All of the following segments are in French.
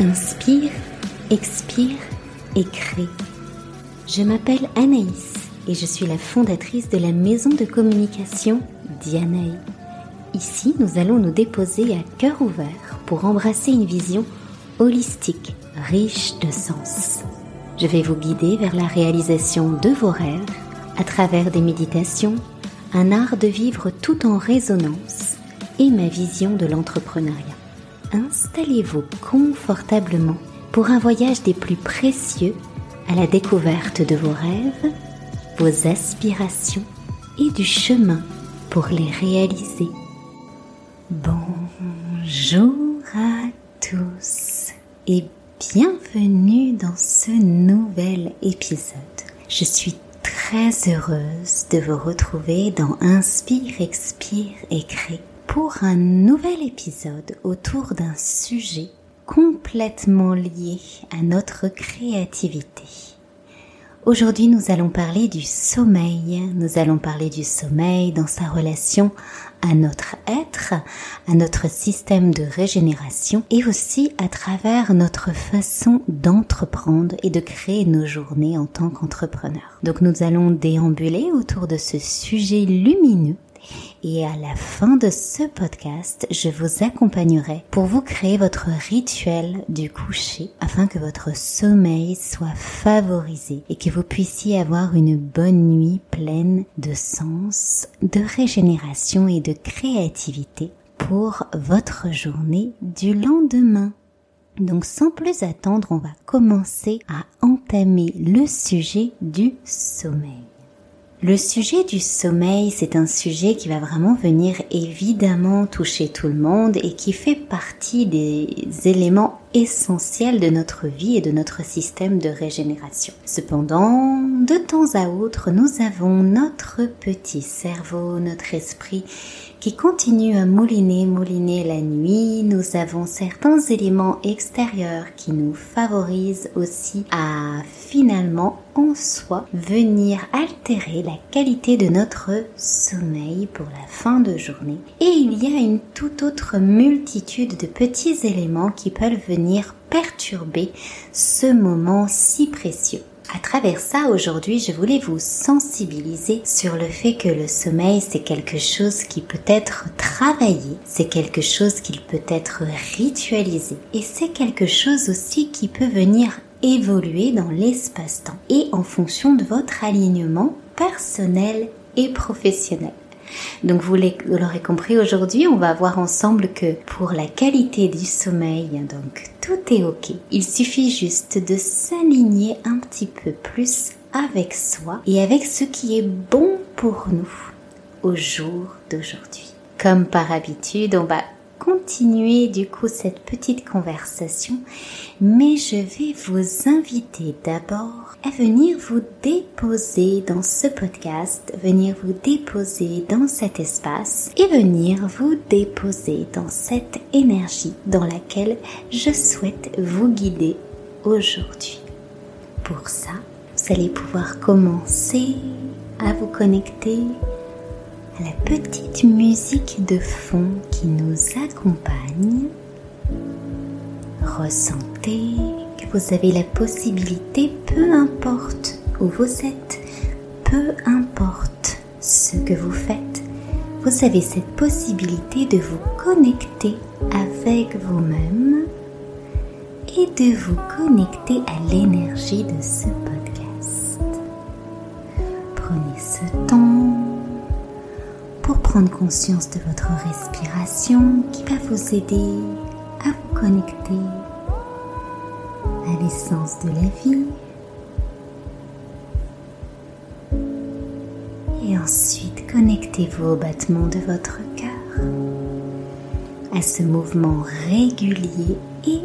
Inspire, expire et crée. Je m'appelle Anaïs et je suis la fondatrice de la maison de communication Dianaï. Ici, nous allons nous déposer à cœur ouvert pour embrasser une vision holistique, riche de sens. Je vais vous guider vers la réalisation de vos rêves à travers des méditations, un art de vivre tout en résonance et ma vision de l'entrepreneuriat installez-vous confortablement pour un voyage des plus précieux à la découverte de vos rêves, vos aspirations et du chemin pour les réaliser. Bonjour à tous et bienvenue dans ce nouvel épisode. Je suis très heureuse de vous retrouver dans Inspire, Expire et Crée pour un nouvel épisode autour d'un sujet complètement lié à notre créativité. Aujourd'hui, nous allons parler du sommeil. Nous allons parler du sommeil dans sa relation à notre être, à notre système de régénération et aussi à travers notre façon d'entreprendre et de créer nos journées en tant qu'entrepreneur. Donc nous allons déambuler autour de ce sujet lumineux et à la fin de ce podcast, je vous accompagnerai pour vous créer votre rituel du coucher afin que votre sommeil soit favorisé et que vous puissiez avoir une bonne nuit pleine de sens, de régénération et de créativité pour votre journée du lendemain. Donc sans plus attendre, on va commencer à entamer le sujet du sommeil. Le sujet du sommeil, c'est un sujet qui va vraiment venir évidemment toucher tout le monde et qui fait partie des éléments essentiels de notre vie et de notre système de régénération. Cependant, de temps à autre, nous avons notre petit cerveau, notre esprit qui continue à mouliner, mouliner la nuit. Nous avons certains éléments extérieurs qui nous favorisent aussi à finalement en soi venir altérer la qualité de notre sommeil pour la fin de journée. Et il y a une toute autre multitude de petits éléments qui peuvent venir perturber ce moment si précieux. À travers ça, aujourd'hui, je voulais vous sensibiliser sur le fait que le sommeil, c'est quelque chose qui peut être travaillé, c'est quelque chose qui peut être ritualisé, et c'est quelque chose aussi qui peut venir évoluer dans l'espace-temps et en fonction de votre alignement personnel et professionnel. Donc vous l'aurez compris aujourd'hui, on va voir ensemble que pour la qualité du sommeil, donc tout est ok. Il suffit juste de s'aligner un petit peu plus avec soi et avec ce qui est bon pour nous au jour d'aujourd'hui. Comme par habitude, on va continuer du coup cette petite conversation, mais je vais vous inviter d'abord à venir vous déposer dans ce podcast, venir vous déposer dans cet espace et venir vous déposer dans cette énergie dans laquelle je souhaite vous guider aujourd'hui. Pour ça, vous allez pouvoir commencer à vous connecter la petite musique de fond qui nous accompagne. Ressentez vous avez la possibilité, peu importe où vous êtes, peu importe ce que vous faites, vous avez cette possibilité de vous connecter avec vous-même et de vous connecter à l'énergie de ce podcast. Prenez ce temps prendre conscience de votre respiration qui va vous aider à vous connecter à l'essence de la vie. Et ensuite, connectez-vous au battement de votre cœur, à ce mouvement régulier et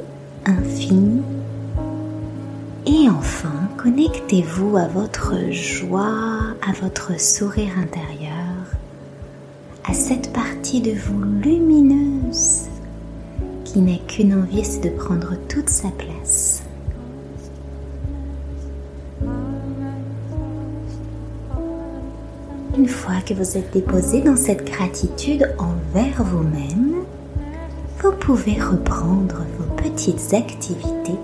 infini. Et enfin, connectez-vous à votre joie, à votre sourire intérieur, cette partie de vous lumineuse qui n'a qu'une envie, c'est de prendre toute sa place. Une fois que vous êtes déposé dans cette gratitude envers vous-même, vous pouvez reprendre vos petites activités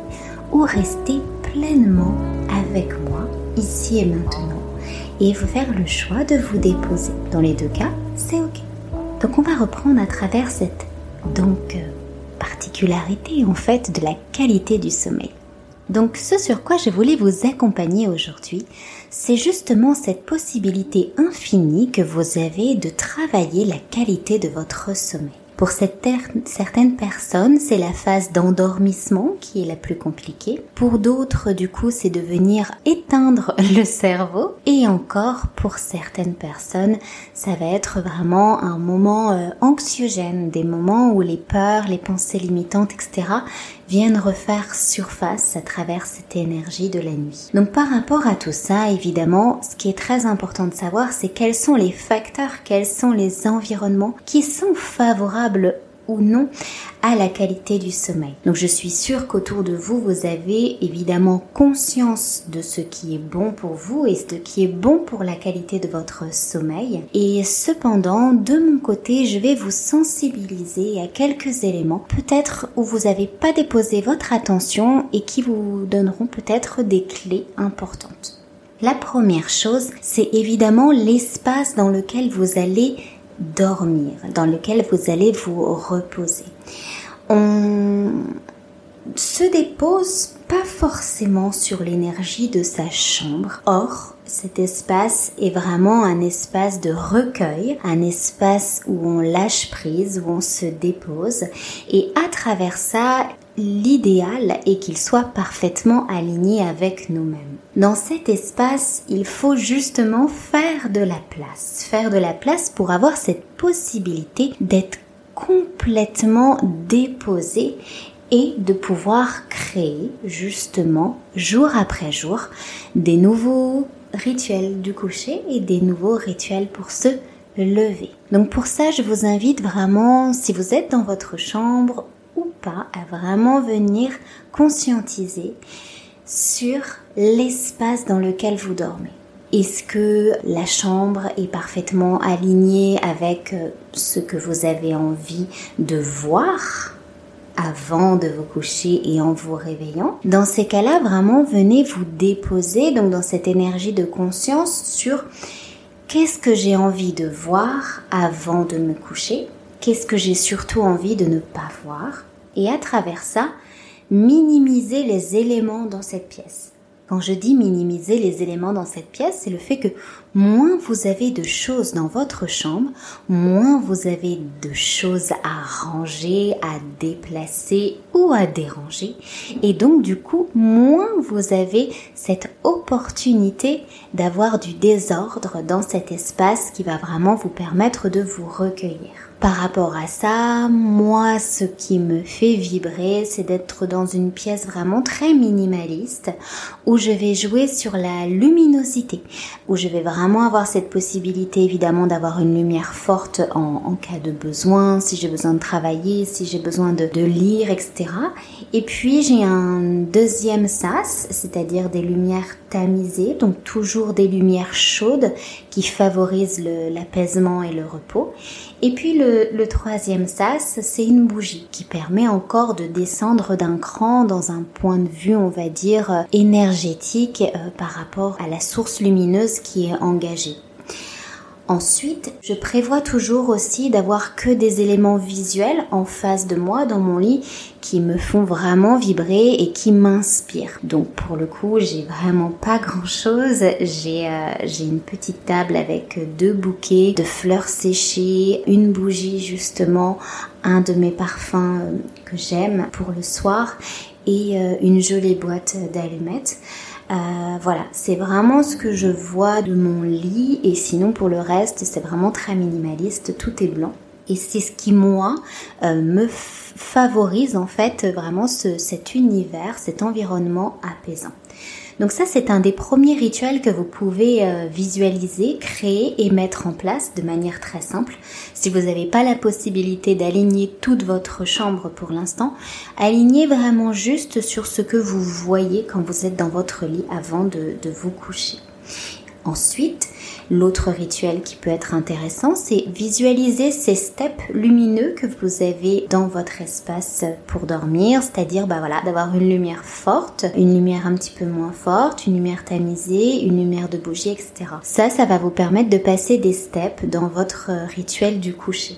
ou rester pleinement avec moi ici et maintenant et vous faire le choix de vous déposer. Dans les deux cas, c'est ok. Donc on va reprendre à travers cette donc euh, particularité en fait de la qualité du sommeil. Donc ce sur quoi je voulais vous accompagner aujourd'hui, c'est justement cette possibilité infinie que vous avez de travailler la qualité de votre sommeil. Pour certaines personnes, c'est la phase d'endormissement qui est la plus compliquée. Pour d'autres, du coup, c'est de venir éteindre le cerveau. Et encore, pour certaines personnes, ça va être vraiment un moment euh, anxiogène, des moments où les peurs, les pensées limitantes, etc viennent refaire surface à travers cette énergie de la nuit. Donc par rapport à tout ça, évidemment, ce qui est très important de savoir, c'est quels sont les facteurs, quels sont les environnements qui sont favorables ou non à la qualité du sommeil. Donc je suis sûre qu'autour de vous, vous avez évidemment conscience de ce qui est bon pour vous et ce qui est bon pour la qualité de votre sommeil. Et cependant, de mon côté, je vais vous sensibiliser à quelques éléments, peut-être où vous n'avez pas déposé votre attention et qui vous donneront peut-être des clés importantes. La première chose, c'est évidemment l'espace dans lequel vous allez dormir, dans lequel vous allez vous reposer. On se dépose pas forcément sur l'énergie de sa chambre. Or, cet espace est vraiment un espace de recueil, un espace où on lâche prise, où on se dépose. Et à travers ça, l'idéal est qu'il soit parfaitement aligné avec nous-mêmes. Dans cet espace, il faut justement faire de la place, faire de la place pour avoir cette possibilité d'être complètement déposé et de pouvoir créer justement jour après jour des nouveaux rituels du coucher et des nouveaux rituels pour se lever. Donc pour ça, je vous invite vraiment, si vous êtes dans votre chambre ou pas, à vraiment venir conscientiser sur l'espace dans lequel vous dormez. Est-ce que la chambre est parfaitement alignée avec euh, ce que vous avez envie de voir avant de vous coucher et en vous réveillant? Dans ces cas-là, vraiment, venez vous déposer donc dans cette énergie de conscience sur qu'est-ce que j'ai envie de voir avant de me coucher, qu'est-ce que j'ai surtout envie de ne pas voir, et à travers ça, minimiser les éléments dans cette pièce. Quand je dis minimiser les éléments dans cette pièce, c'est le fait que moins vous avez de choses dans votre chambre, moins vous avez de choses à ranger, à déplacer ou à déranger. Et donc du coup, moins vous avez cette opportunité d'avoir du désordre dans cet espace qui va vraiment vous permettre de vous recueillir. Par rapport à ça, moi, ce qui me fait vibrer, c'est d'être dans une pièce vraiment très minimaliste où je vais jouer sur la luminosité, où je vais vraiment avoir cette possibilité évidemment d'avoir une lumière forte en, cas de besoin, si j'ai besoin de travailler, si j'ai besoin de, de lire, etc. Et puis j'ai un deuxième sas, c'est-à-dire des lumières tamisées, donc toujours des lumières chaudes qui favorisent l'apaisement et le repos. Et puis le, troisième sas, c'est une bougie qui permet encore de descendre d'un cran dans un point de vue, on va dire, euh, énergétique euh, par rapport à la source lumineuse qui est engagée. Ensuite, je prévois toujours aussi d'avoir que des éléments visuels en face de moi dans mon lit qui me font vraiment vibrer et qui m'inspirent. Donc pour le coup, j'ai vraiment pas grand chose. J'ai euh, j'ai une petite table avec deux bouquets de fleurs séchées, une bougie justement, un de mes parfums euh, que j'aime pour le soir et euh, une jolie boîte d'allumettes. Euh, voilà, c'est vraiment ce que je vois de mon lit et sinon pour le reste c'est vraiment très minimaliste, tout est blanc. Et c'est ce qui moi euh, me favorise en fait vraiment cet univers, cet environnement apaisant. Donc ça, c'est un des premiers rituels que vous pouvez euh, visualiser, créer et mettre en place de manière très simple. Si vous n'avez pas la possibilité d'aligner toute votre chambre pour l'instant, alignez vraiment juste sur ce que vous voyez quand vous êtes dans votre lit avant de, de vous coucher. Ensuite, L'autre rituel qui peut être intéressant, c'est visualiser ces steps lumineux que vous avez dans votre espace pour dormir, c'est-à-dire bah d'avoir une lumière forte, une lumière un petit peu moins forte, une lumière tamisée, une lumière de bougie, etc. Ça, ça va vous permettre de passer des steps dans votre rituel du coucher.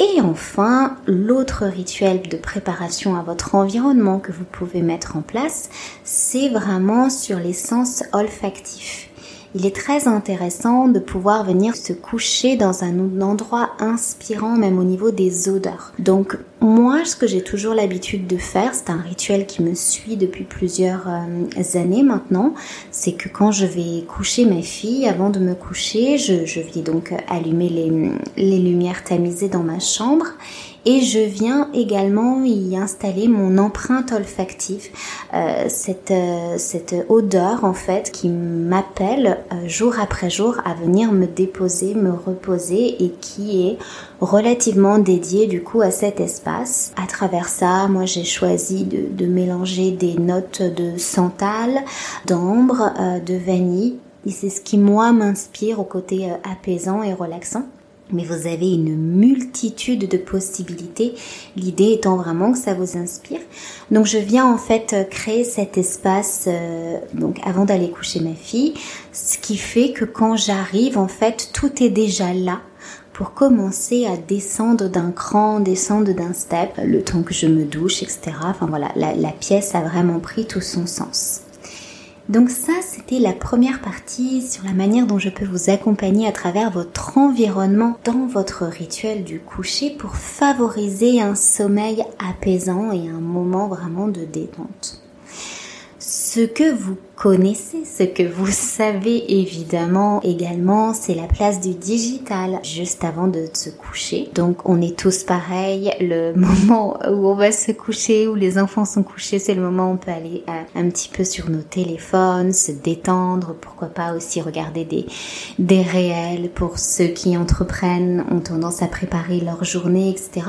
Et enfin, l'autre rituel de préparation à votre environnement que vous pouvez mettre en place, c'est vraiment sur les sens olfactifs il est très intéressant de pouvoir venir se coucher dans un endroit inspirant même au niveau des odeurs. Donc moi, ce que j'ai toujours l'habitude de faire, c'est un rituel qui me suit depuis plusieurs euh, années maintenant, c'est que quand je vais coucher ma fille, avant de me coucher, je, je vais donc allumer les, les lumières tamisées dans ma chambre et je viens également y installer mon empreinte olfactive, euh, cette, euh, cette odeur en fait qui m'appelle euh, jour après jour à venir me déposer, me reposer et qui est relativement dédiée du coup à cet espace. À travers ça, moi j'ai choisi de, de, mélanger des notes de santal, d'ambre, de vanille et c'est ce qui moi m'inspire au côté apaisant et relaxant mais vous avez une multitude de possibilités, l'idée étant vraiment que ça vous inspire. Donc je viens en fait créer cet espace euh, donc avant d'aller coucher ma fille, ce qui fait que quand j'arrive en fait tout est déjà là pour commencer à descendre d'un cran, descendre d'un step, le temps que je me douche, etc. Enfin voilà, la, la pièce a vraiment pris tout son sens. Donc ça, c'était la première partie sur la manière dont je peux vous accompagner à travers votre environnement dans votre rituel du coucher pour favoriser un sommeil apaisant et un moment vraiment de détente. Ce que vous connaissez, ce que vous savez évidemment également, c'est la place du digital juste avant de se coucher. Donc on est tous pareils, le moment où on va se coucher, où les enfants sont couchés, c'est le moment où on peut aller euh, un petit peu sur nos téléphones, se détendre, pourquoi pas aussi regarder des, des réels pour ceux qui entreprennent, ont tendance à préparer leur journée, etc.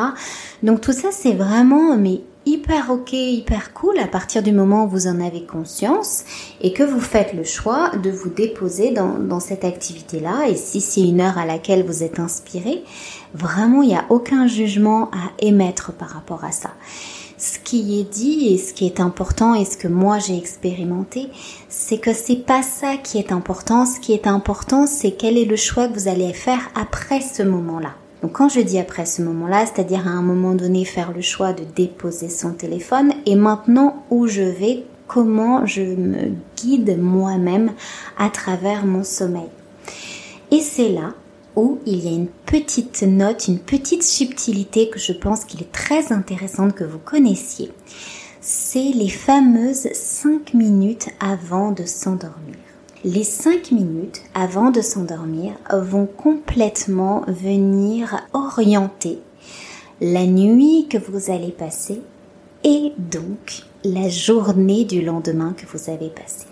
Donc tout ça c'est vraiment mais hyper ok, hyper cool à partir du moment où vous en avez conscience et que vous faites le choix de vous déposer dans, cette activité-là. Et si c'est une heure à laquelle vous êtes inspiré, vraiment il n'y a aucun jugement à émettre par rapport à ça. Ce qui est dit et ce qui est important et ce que moi j'ai expérimenté, c'est que c'est pas ça qui est important. Ce qui est important, c'est quel est le choix que vous allez faire après ce moment-là. Donc quand je dis après ce moment-là, c'est-à-dire à un moment donné faire le choix de déposer son téléphone et maintenant où je vais, comment je me guide moi-même à travers mon sommeil. Et c'est là où il y a une petite note, une petite subtilité que je pense qu'il est très intéressante que vous connaissiez. C'est les fameuses 5 minutes avant de s'endormir. Les 5 minutes avant de s'endormir vont complètement venir orienter la nuit que vous allez passer et donc la journée du lendemain que vous avez passé.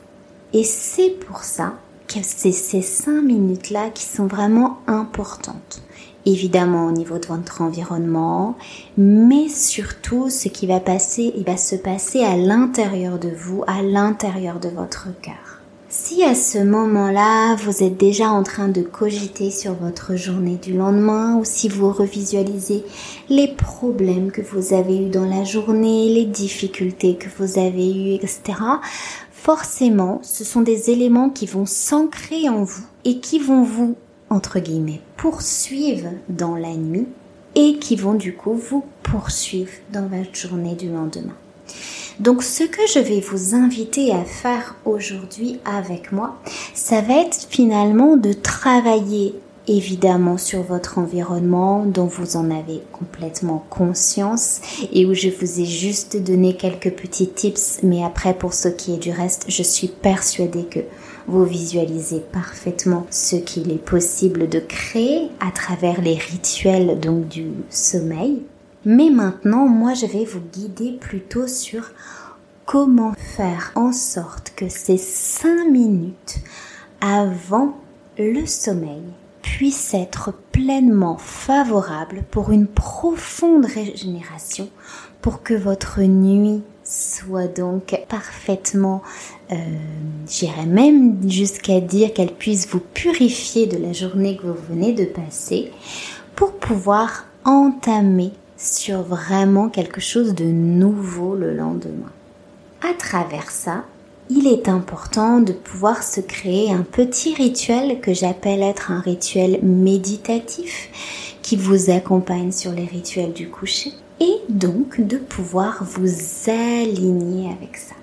Et c'est pour ça que c'est ces 5 minutes-là qui sont vraiment importantes. Évidemment au niveau de votre environnement, mais surtout ce qui va passer, il va se passer à l'intérieur de vous, à l'intérieur de votre cœur. Si à ce moment-là, vous êtes déjà en train de cogiter sur votre journée du lendemain ou si vous revisualisez les problèmes que vous avez eus dans la journée, les difficultés que vous avez eues, etc., forcément, ce sont des éléments qui vont s'ancrer en vous et qui vont vous, entre guillemets, poursuivre dans la nuit et qui vont du coup vous poursuivre dans votre journée du lendemain. Donc ce que je vais vous inviter à faire aujourd'hui avec moi, ça va être finalement de travailler évidemment sur votre environnement dont vous en avez complètement conscience et où je vous ai juste donné quelques petits tips mais après pour ce qui est du reste je suis persuadée que vous visualisez parfaitement ce qu'il est possible de créer à travers les rituels donc du sommeil mais maintenant, moi, je vais vous guider plutôt sur comment faire en sorte que ces 5 minutes avant le sommeil puissent être pleinement favorables pour une profonde régénération, pour que votre nuit soit donc parfaitement, euh, j'irais même jusqu'à dire qu'elle puisse vous purifier de la journée que vous venez de passer pour pouvoir entamer sur vraiment quelque chose de nouveau le lendemain. À travers ça, il est important de pouvoir se créer un petit rituel que j'appelle être un rituel méditatif qui vous accompagne sur les rituels du coucher et donc de pouvoir vous aligner avec ça.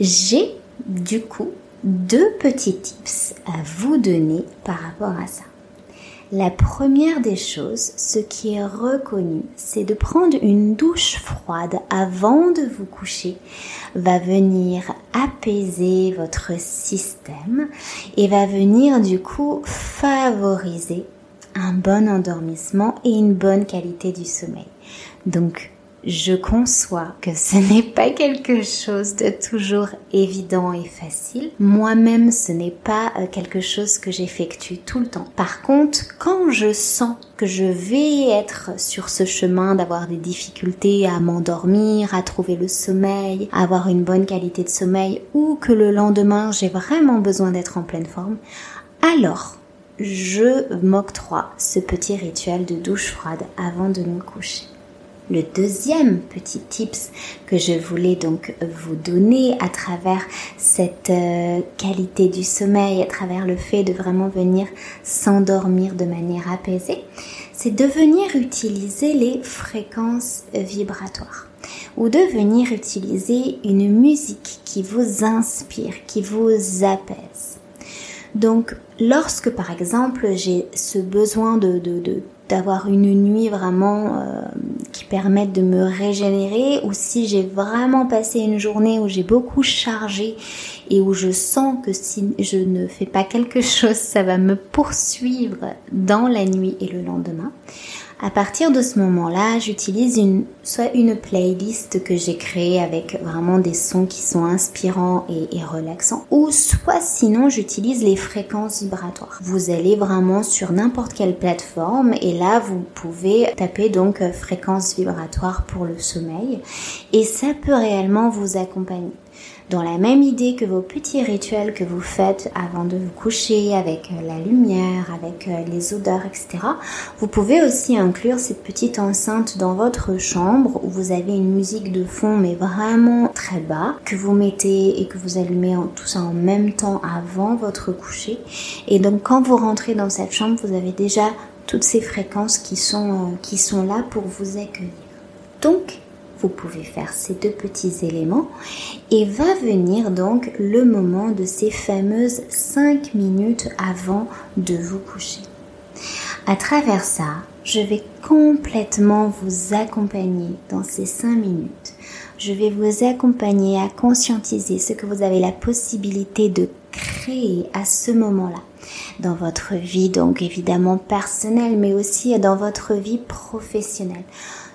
J'ai du coup deux petits tips à vous donner par rapport à ça. La première des choses, ce qui est reconnu, c'est de prendre une douche froide avant de vous coucher, va venir apaiser votre système et va venir du coup favoriser un bon endormissement et une bonne qualité du sommeil. Donc, je conçois que ce n'est pas quelque chose de toujours évident et facile. Moi-même, ce n'est pas euh, quelque chose que j'effectue tout le temps. Par contre, quand je sens que je vais être sur ce chemin d'avoir des difficultés à m'endormir, à trouver le sommeil, à avoir une bonne qualité de sommeil, ou que le lendemain j'ai vraiment besoin d'être en pleine forme, alors je m'octroie ce petit rituel de douche froide avant de me coucher. Le deuxième petit tips que je voulais donc vous donner à travers cette euh, qualité du sommeil, à travers le fait de vraiment venir s'endormir de manière apaisée, c'est de venir utiliser les fréquences vibratoires ou de venir utiliser une musique qui vous inspire, qui vous apaise. Donc, lorsque par exemple j'ai ce besoin de, d'avoir une nuit vraiment euh, qui permette de me régénérer ou si j'ai vraiment passé une journée où j'ai beaucoup chargé et où je sens que si je ne fais pas quelque chose, ça va me poursuivre dans la nuit et le lendemain. À partir de ce moment-là, j'utilise soit une playlist que j'ai créée avec vraiment des sons qui sont inspirants et, et relaxants, ou soit sinon j'utilise les fréquences vibratoires. Vous allez vraiment sur n'importe quelle plateforme et là vous pouvez taper donc euh, fréquences vibratoires pour le sommeil et ça peut réellement vous accompagner dans la même idée que vos petits rituels que vous faites avant de vous coucher avec euh, la lumière, avec euh, les odeurs, etc. Vous pouvez aussi inclure cette petite enceinte dans votre chambre où vous avez une musique de fond mais vraiment très bas que vous mettez et que vous allumez tout ça en même temps avant votre coucher. Et donc quand vous rentrez dans cette chambre, vous avez déjà toutes ces fréquences qui sont, euh, qui sont là pour vous accueillir. Donc, vous pouvez faire ces deux petits éléments et va venir donc le moment de ces fameuses 5 minutes avant de vous coucher. À travers ça, je vais complètement vous accompagner dans ces 5 minutes. Je vais vous accompagner à conscientiser ce que vous avez la possibilité de créer à ce moment-là dans votre vie, donc évidemment personnelle, mais aussi dans votre vie professionnelle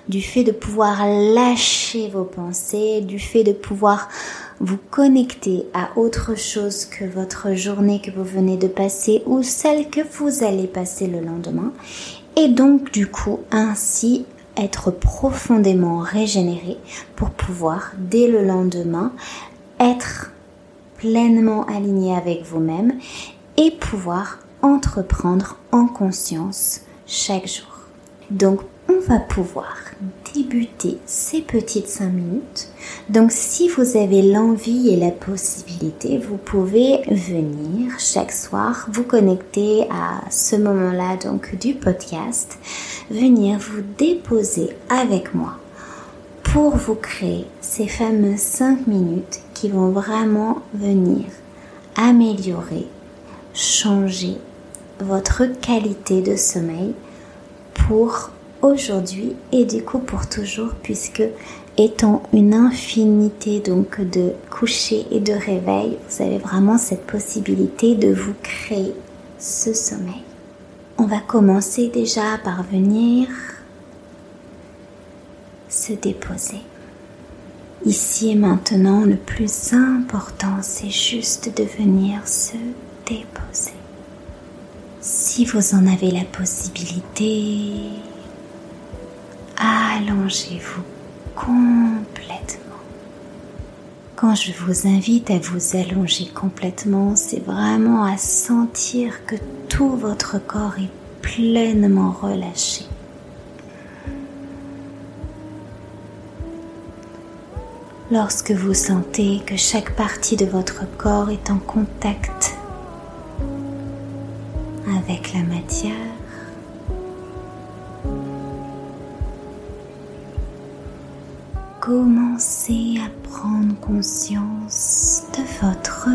du fait de pouvoir lâcher vos pensées, du fait de pouvoir vous connecter à autre chose que votre journée que vous venez de passer ou celle que vous allez passer le lendemain. Et donc du coup ainsi être profondément régénéré pour pouvoir dès le lendemain être pleinement aligné avec vous-même et pouvoir entreprendre en conscience chaque jour. Donc on va pouvoir débuter ces petites 5 minutes. Donc si vous avez l'envie et la possibilité, vous pouvez venir chaque soir vous connecter à ce moment-là donc du podcast, venir vous déposer avec moi pour vous créer ces fameuses 5 minutes qui vont vraiment venir améliorer, changer votre qualité de sommeil pour aujourd'hui et du coup pour toujours puisque étant une infinité donc de coucher et de réveil, vous avez vraiment cette possibilité de vous créer ce sommeil. On va commencer déjà par venir se déposer. Ici et maintenant, le plus important, c'est juste de venir se déposer. Si vous en avez la possibilité, allongez-vous complètement. Quand je vous invite à vous allonger complètement, c'est vraiment à sentir que tout votre corps est pleinement relâché. Lorsque vous sentez que chaque partie de votre corps est en contact avec la matière, commencez à prendre conscience de votre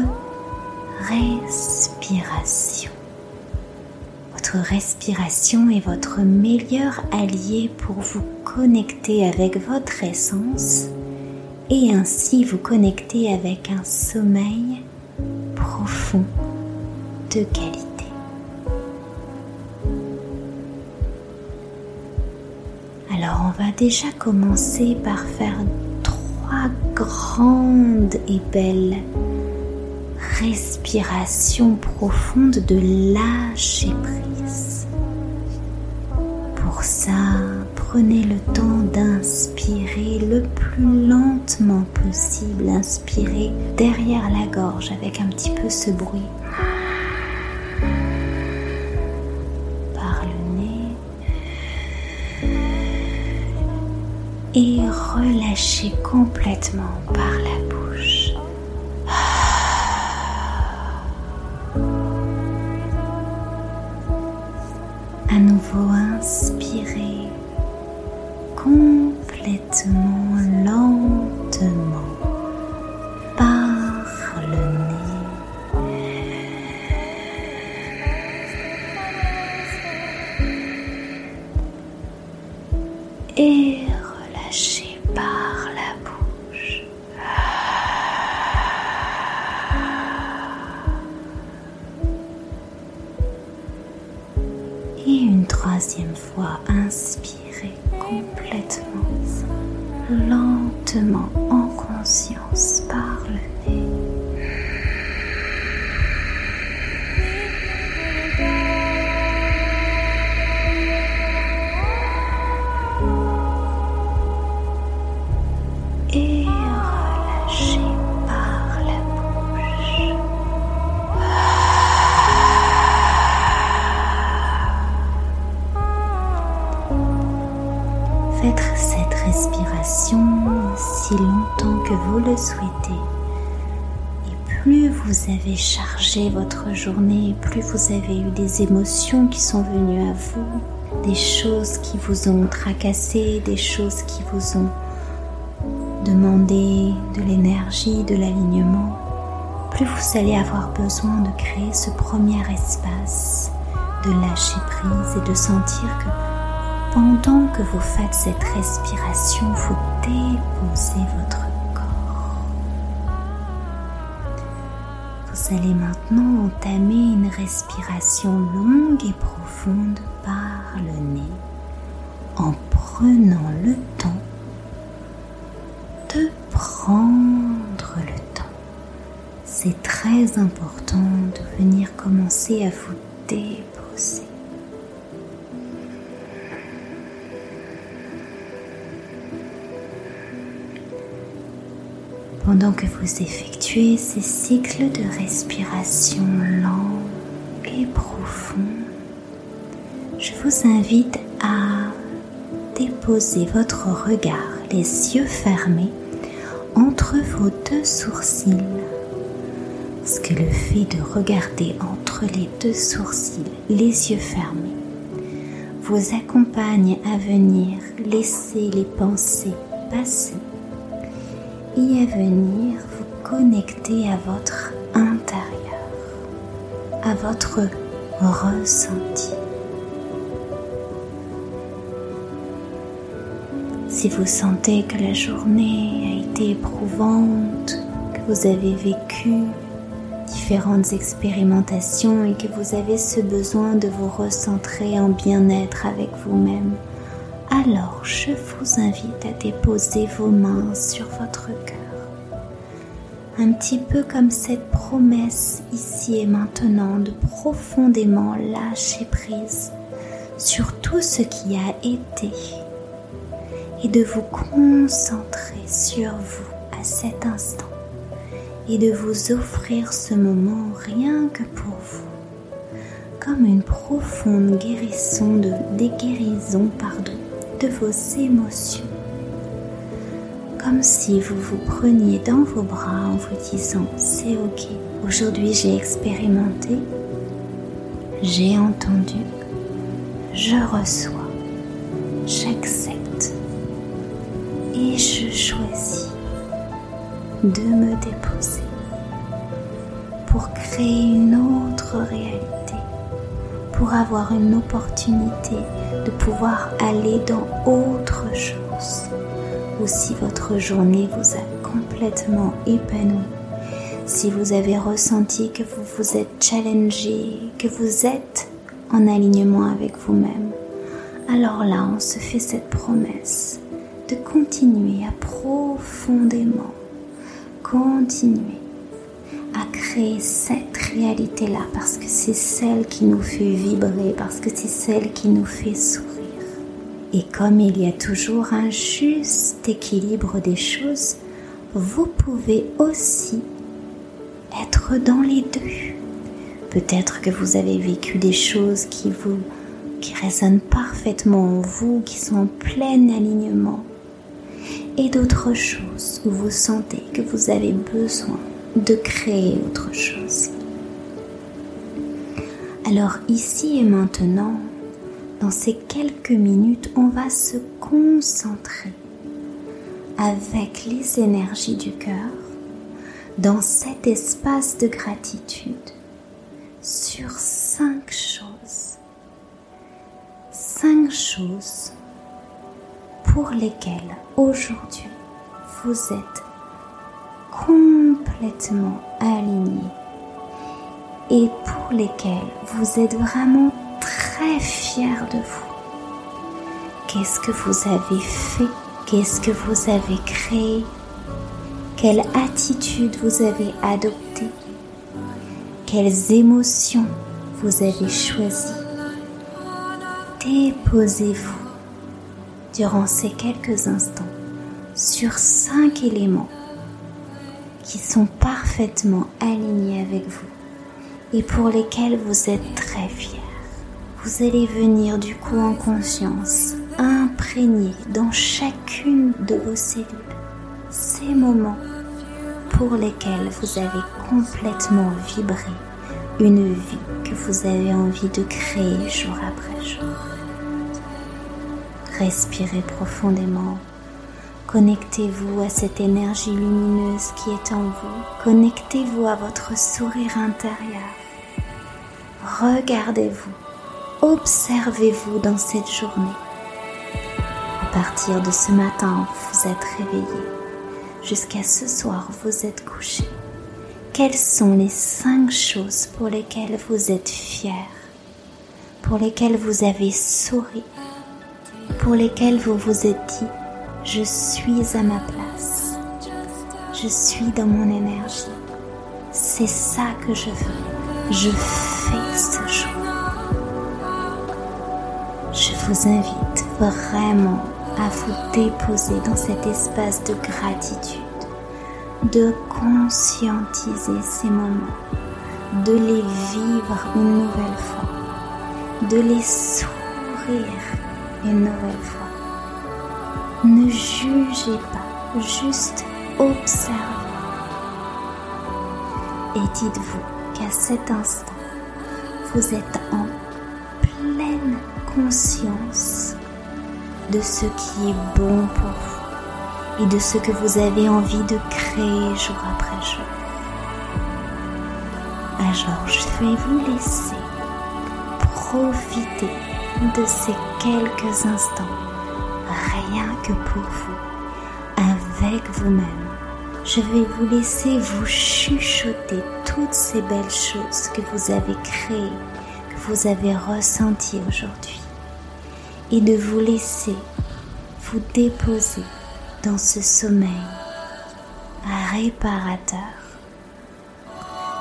respiration. Votre respiration est votre meilleur allié pour vous connecter avec votre essence et ainsi vous connecter avec un sommeil profond de qualité. Alors on va déjà commencer par faire trois grandes et belles respirations profondes de lâcher prise. Pour ça, prenez le temps d'inspirer le plus lentement possible. Inspirez derrière la gorge avec un petit peu ce bruit. Et relâchez complètement par Et plus vous avez chargé votre journée, plus vous avez eu des émotions qui sont venues à vous, des choses qui vous ont tracassé, des choses qui vous ont demandé de l'énergie, de l'alignement, plus vous allez avoir besoin de créer ce premier espace, de lâcher prise et de sentir que pendant que vous faites cette respiration, vous déposez votre Allez maintenant entamer une respiration longue et profonde par le nez en prenant le temps de prendre le temps. C'est très important de venir commencer à vous déposer. Pendant que vous effectuez ces cycles de respiration lents et profonds, je vous invite à déposer votre regard, les yeux fermés, entre vos deux sourcils. Parce que le fait de regarder entre les deux sourcils, les yeux fermés, vous accompagne à venir laisser les pensées passer et à venir connecter à votre intérieur, à votre ressenti. Si vous sentez que la journée a été éprouvante, que vous avez vécu différentes expérimentations et que vous avez ce besoin de vous recentrer en bien-être avec vous-même, alors je vous invite à déposer vos mains sur votre cœur. Un petit peu comme cette promesse ici et maintenant de profondément lâcher prise sur tout ce qui a été et de vous concentrer sur vous à cet instant. et de vous offrir ce moment rien que pour vous, comme une profonde guérison de des guérisons pardon, de vos émotions, comme si vous vous preniez dans vos bras en vous disant c'est ok, aujourd'hui j'ai expérimenté, j'ai entendu, je reçois, j'accepte. Et je choisis de me déposer pour créer une autre réalité, pour avoir une opportunité de pouvoir aller dans autre chose. Ou si votre journée vous a complètement épanoui, si vous avez ressenti que vous vous êtes challengé, que vous êtes en alignement avec vous-même, alors là on se fait cette promesse de continuer à profondément continuer à créer cette réalité-là parce que c'est celle qui nous fait vibrer, parce que c'est celle qui nous fait sourire. Et comme il y a toujours un juste équilibre des choses, vous pouvez aussi être dans les deux. Peut-être que vous avez vécu des choses qui vous qui résonnent parfaitement en vous, qui sont en plein alignement et d'autres choses où vous sentez que vous avez besoin de créer autre chose. Alors ici et maintenant, dans ces quelques minutes, on va se concentrer avec les énergies du cœur dans cet espace de gratitude sur cinq choses. Cinq choses pour lesquelles aujourd'hui vous êtes complètement aligné et pour lesquelles vous êtes vraiment très fier de vous. Qu'est-ce que vous avez fait? Qu'est-ce que vous avez créé? Quelle attitude vous avez adoptée? Quelles émotions vous avez choisies? Déposez-vous durant ces quelques instants sur cinq éléments qui sont parfaitement alignés avec vous et pour lesquels vous êtes très fiers. Vous allez venir du coup en conscience imprégner dans chacune de vos cellules ces moments pour lesquels vous avez complètement vibré une vie que vous avez envie de créer jour après jour. Respirez profondément. Connectez-vous à cette énergie lumineuse qui est en vous. Connectez-vous à votre sourire intérieur. Regardez-vous. Observez-vous dans cette journée. À partir de ce matin, vous êtes réveillé. Jusqu'à ce soir, vous êtes couché. Quelles sont les cinq choses pour lesquelles vous êtes fier, pour lesquelles vous avez souri, pour lesquels vous vous êtes dit, je suis à ma place, je suis dans mon énergie, c'est ça que je veux, je fais vous invite vraiment à vous déposer dans cet espace de gratitude, de conscientiser ces moments, de les vivre une nouvelle fois, de les sourire une nouvelle fois. Ne jugez pas, juste observez. Et dites-vous qu'à cet instant, vous êtes en conscience de ce qui est bon pour vous et de ce que vous avez envie de créer jour après jour. Alors je vais vous laisser profiter de ces quelques instants, rien que pour vous, avec vous-même. Je vais vous laisser vous chuchoter toutes ces belles choses que vous avez créées, vous avez ressenties aujourd'hui, et de vous laisser vous déposer dans ce sommeil réparateur,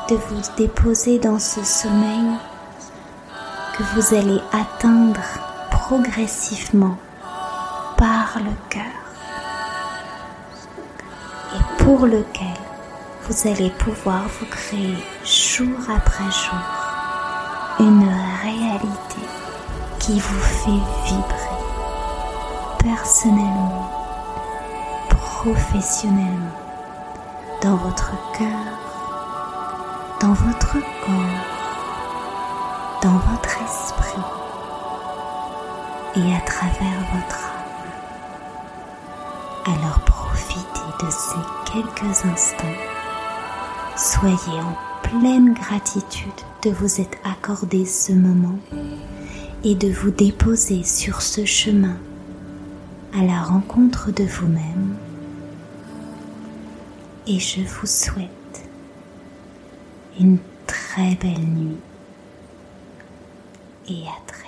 de vous déposer dans ce sommeil que vous allez atteindre progressivement par le cœur et pour lequel vous allez pouvoir vous créer jour après jour une réalité qui vous fait vibrer personnellement, professionnellement, dans votre cœur, dans votre corps, dans votre esprit et à travers votre âme. Alors profitez de ces quelques instants. Soyez en pleine gratitude de vous être accordé ce moment et de vous déposer sur ce chemin à la rencontre de vous-même. Et je vous souhaite une très belle nuit et à très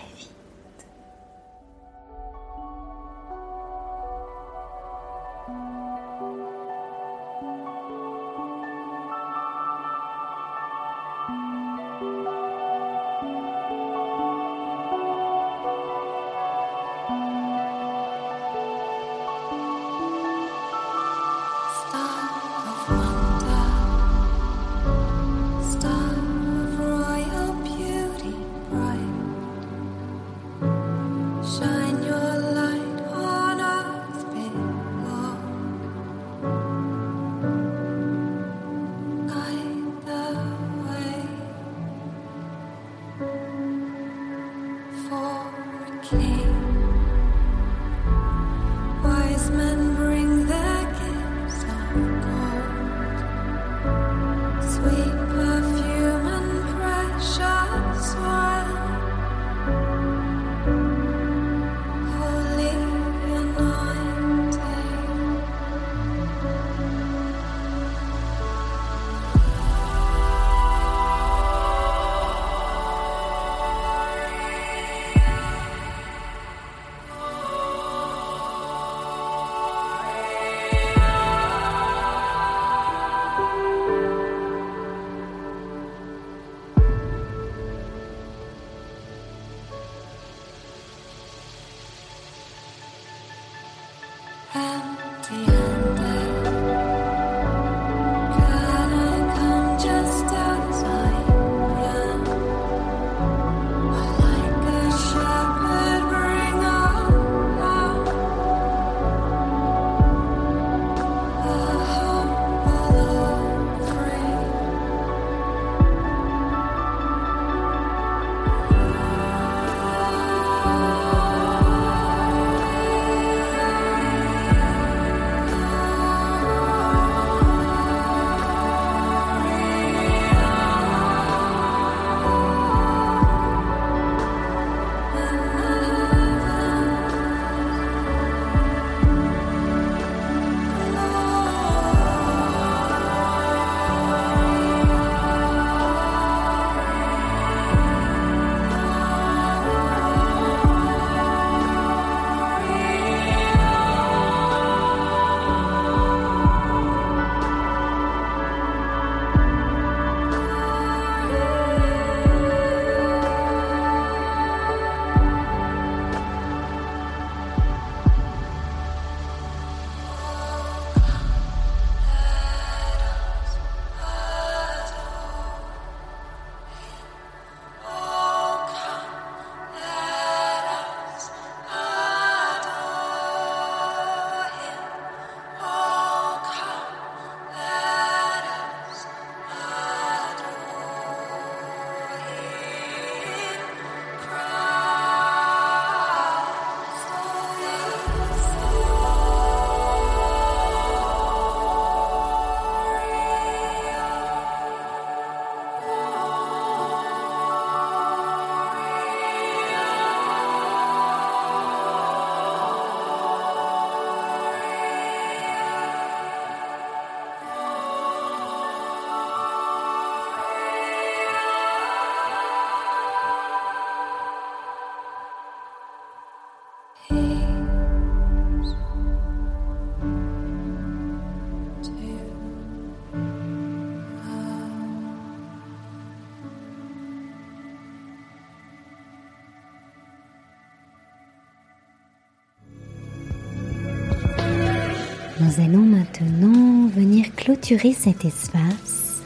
Nous allons maintenant venir clôturer cet espace.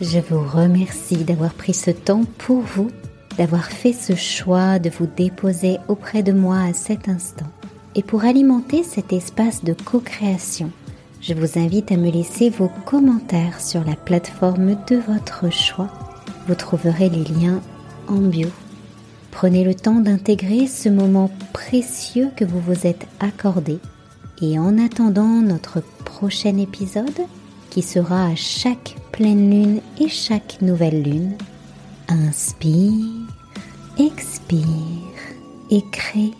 Je vous remercie d'avoir pris ce temps pour vous, d'avoir fait ce choix de vous déposer auprès de moi à cet instant. Et pour alimenter cet espace de co-création, je vous invite à me laisser vos commentaires sur la plateforme de votre choix. Vous trouverez les liens en bio. Prenez le temps d'intégrer ce moment précieux que vous vous êtes accordé. Et en attendant notre prochain épisode, qui sera à chaque pleine lune et chaque nouvelle lune, inspire, expire et crée